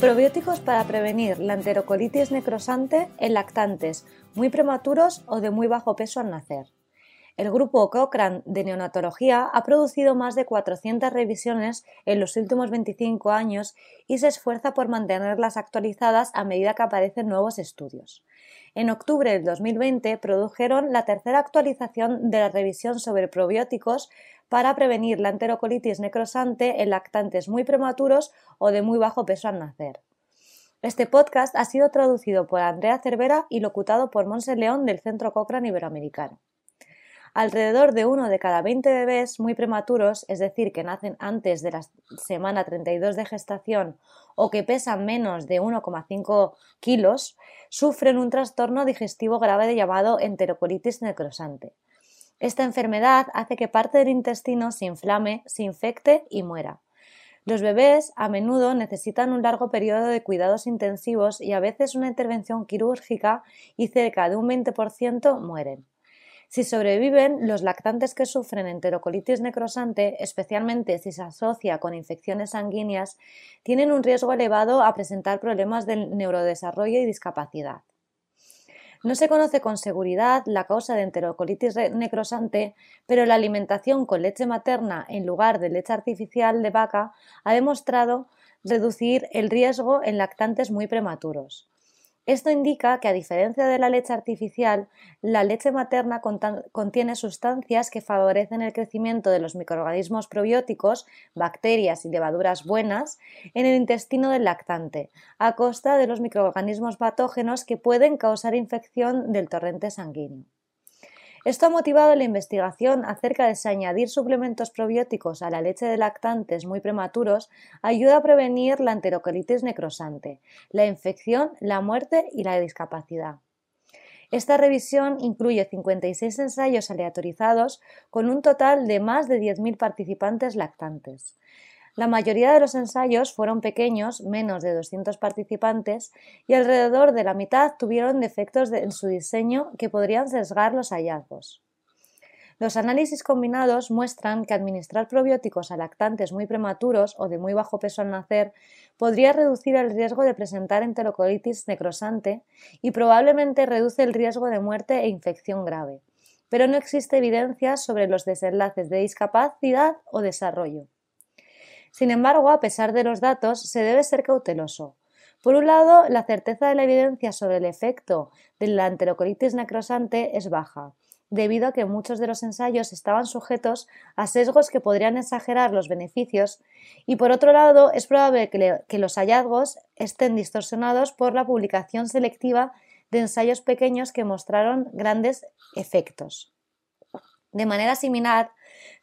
Probióticos para prevenir la enterocolitis necrosante en lactantes muy prematuros o de muy bajo peso al nacer. El grupo Cochrane de neonatología ha producido más de 400 revisiones en los últimos 25 años y se esfuerza por mantenerlas actualizadas a medida que aparecen nuevos estudios. En octubre del 2020 produjeron la tercera actualización de la revisión sobre probióticos para prevenir la enterocolitis necrosante en lactantes muy prematuros o de muy bajo peso al nacer. Este podcast ha sido traducido por Andrea Cervera y locutado por Monse León del Centro Cochrane Iberoamericano. Alrededor de uno de cada 20 bebés muy prematuros, es decir, que nacen antes de la semana 32 de gestación o que pesan menos de 1,5 kilos, sufren un trastorno digestivo grave llamado enterocolitis necrosante. Esta enfermedad hace que parte del intestino se inflame, se infecte y muera. Los bebés a menudo necesitan un largo periodo de cuidados intensivos y a veces una intervención quirúrgica y cerca de un 20% mueren. Si sobreviven, los lactantes que sufren enterocolitis necrosante, especialmente si se asocia con infecciones sanguíneas, tienen un riesgo elevado a presentar problemas del neurodesarrollo y discapacidad. No se conoce con seguridad la causa de enterocolitis necrosante, pero la alimentación con leche materna en lugar de leche artificial de vaca ha demostrado reducir el riesgo en lactantes muy prematuros. Esto indica que, a diferencia de la leche artificial, la leche materna contiene sustancias que favorecen el crecimiento de los microorganismos probióticos, bacterias y levaduras buenas en el intestino del lactante, a costa de los microorganismos patógenos que pueden causar infección del torrente sanguíneo. Esto ha motivado la investigación acerca de si añadir suplementos probióticos a la leche de lactantes muy prematuros ayuda a prevenir la enterocolitis necrosante, la infección, la muerte y la discapacidad. Esta revisión incluye 56 ensayos aleatorizados con un total de más de 10.000 participantes lactantes. La mayoría de los ensayos fueron pequeños, menos de 200 participantes, y alrededor de la mitad tuvieron defectos en su diseño que podrían sesgar los hallazgos. Los análisis combinados muestran que administrar probióticos a lactantes muy prematuros o de muy bajo peso al nacer podría reducir el riesgo de presentar enterocolitis necrosante y probablemente reduce el riesgo de muerte e infección grave, pero no existe evidencia sobre los desenlaces de discapacidad o desarrollo. Sin embargo, a pesar de los datos, se debe ser cauteloso. Por un lado, la certeza de la evidencia sobre el efecto de la enterocolitis necrosante es baja, debido a que muchos de los ensayos estaban sujetos a sesgos que podrían exagerar los beneficios, y por otro lado, es probable que, que los hallazgos estén distorsionados por la publicación selectiva de ensayos pequeños que mostraron grandes efectos. De manera similar,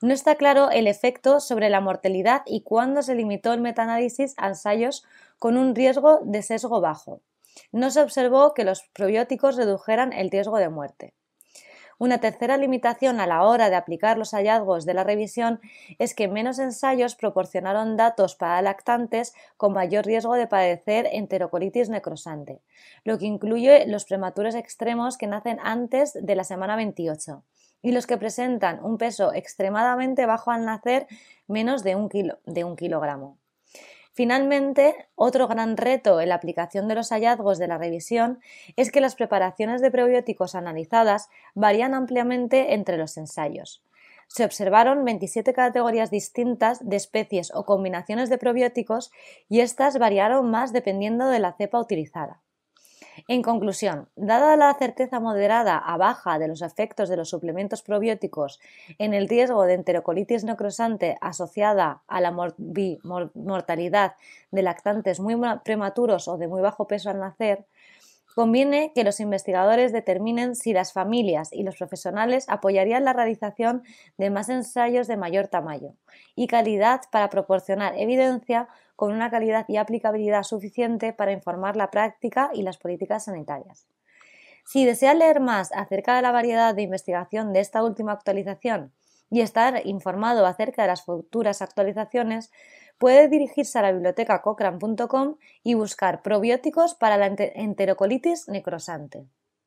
no está claro el efecto sobre la mortalidad y cuándo se limitó el metaanálisis a ensayos con un riesgo de sesgo bajo. No se observó que los probióticos redujeran el riesgo de muerte. Una tercera limitación a la hora de aplicar los hallazgos de la revisión es que menos ensayos proporcionaron datos para lactantes con mayor riesgo de padecer enterocolitis necrosante, lo que incluye los prematuros extremos que nacen antes de la semana 28 y los que presentan un peso extremadamente bajo al nacer, menos de un, de un kilogramo. Finalmente, otro gran reto en la aplicación de los hallazgos de la revisión es que las preparaciones de probióticos analizadas varían ampliamente entre los ensayos. Se observaron 27 categorías distintas de especies o combinaciones de probióticos y estas variaron más dependiendo de la cepa utilizada. En conclusión, dada la certeza moderada a baja de los efectos de los suplementos probióticos en el riesgo de enterocolitis necrosante asociada a la mortalidad de lactantes muy prematuros o de muy bajo peso al nacer, Conviene que los investigadores determinen si las familias y los profesionales apoyarían la realización de más ensayos de mayor tamaño y calidad para proporcionar evidencia con una calidad y aplicabilidad suficiente para informar la práctica y las políticas sanitarias. Si desea leer más acerca de la variedad de investigación de esta última actualización y estar informado acerca de las futuras actualizaciones, puede dirigirse a la biblioteca cochrane.com y buscar probióticos para la enterocolitis necrosante.